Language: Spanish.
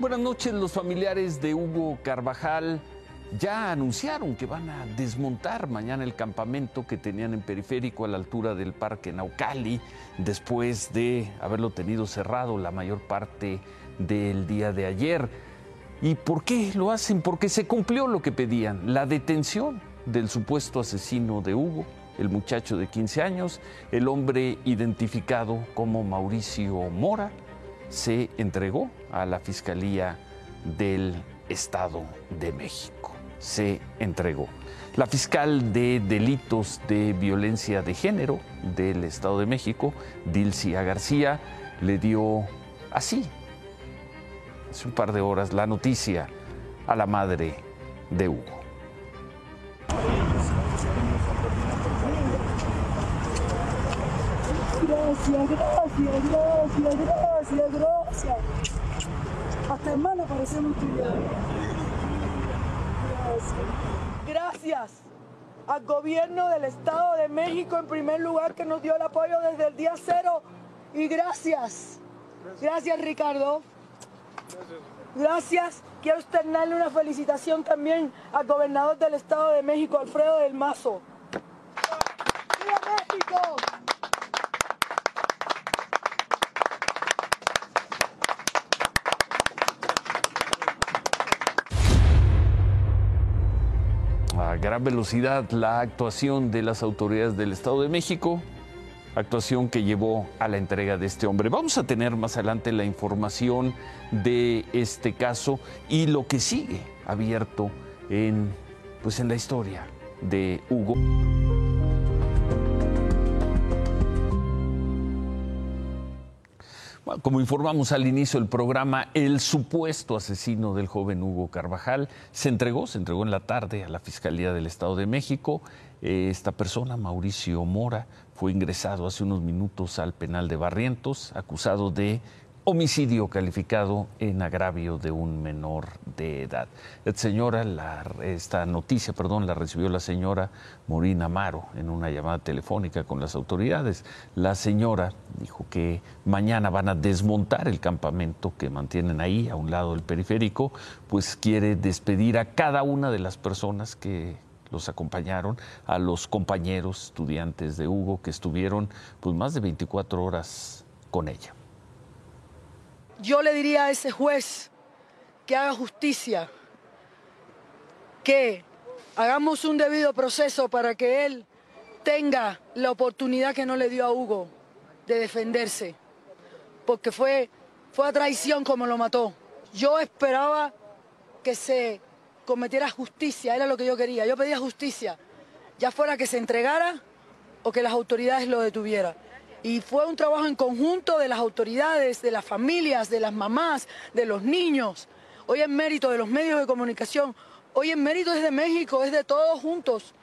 Buenas noches, los familiares de Hugo Carvajal ya anunciaron que van a desmontar mañana el campamento que tenían en periférico a la altura del Parque Naucali, después de haberlo tenido cerrado la mayor parte del día de ayer. ¿Y por qué lo hacen? Porque se cumplió lo que pedían, la detención del supuesto asesino de Hugo, el muchacho de 15 años, el hombre identificado como Mauricio Mora, se entregó a la Fiscalía del Estado de México. Se entregó. La fiscal de delitos de violencia de género del Estado de México, Dilcia García, le dio así, hace un par de horas, la noticia a la madre de Hugo. Gracias, gracias, gracias, gracias, gracias. Hasta hermano parecemos tuyos. Gracias. Gracias al gobierno del Estado de México en primer lugar que nos dio el apoyo desde el día cero. Y gracias. Gracias Ricardo. Gracias. Quiero externarle una felicitación también al gobernador del Estado de México, Alfredo del Mazo. ¡Viva México! A gran velocidad la actuación de las autoridades del Estado de México, actuación que llevó a la entrega de este hombre. Vamos a tener más adelante la información de este caso y lo que sigue abierto en, pues en la historia de Hugo. Como informamos al inicio del programa, el supuesto asesino del joven Hugo Carvajal se entregó, se entregó en la tarde a la Fiscalía del Estado de México. Eh, Esta persona, Mauricio Mora, fue ingresado hace unos minutos al penal de Barrientos, acusado de homicidio calificado en agravio de un menor de edad. Esta señora, la- esta noticia, perdón, la recibió la señora Morina Amaro en una llamada telefónica con las autoridades. La señora dijo que mañana van a desmontar el campamento que mantienen ahí a un lado del periférico, pues quiere despedir a cada una de las personas que los acompañaron, a los compañeros estudiantes de Hugo que estuvieron pues más de 24 horas con ella. Yo le diría a ese juez que haga justicia, que hagamos un debido proceso para que él tenga la oportunidad que no le dio a Hugo de defenderse, porque fue, fue a traición como lo mató. Yo esperaba que se cometiera justicia, era lo que yo quería, yo pedía justicia, ya fuera que se entregara o que las autoridades lo detuvieran. Y fue un trabajo en conjunto de las autoridades, de las familias, de las mamás, de los niños. Hoy en mérito de los medios de comunicación, hoy en mérito es de México, es de todos juntos.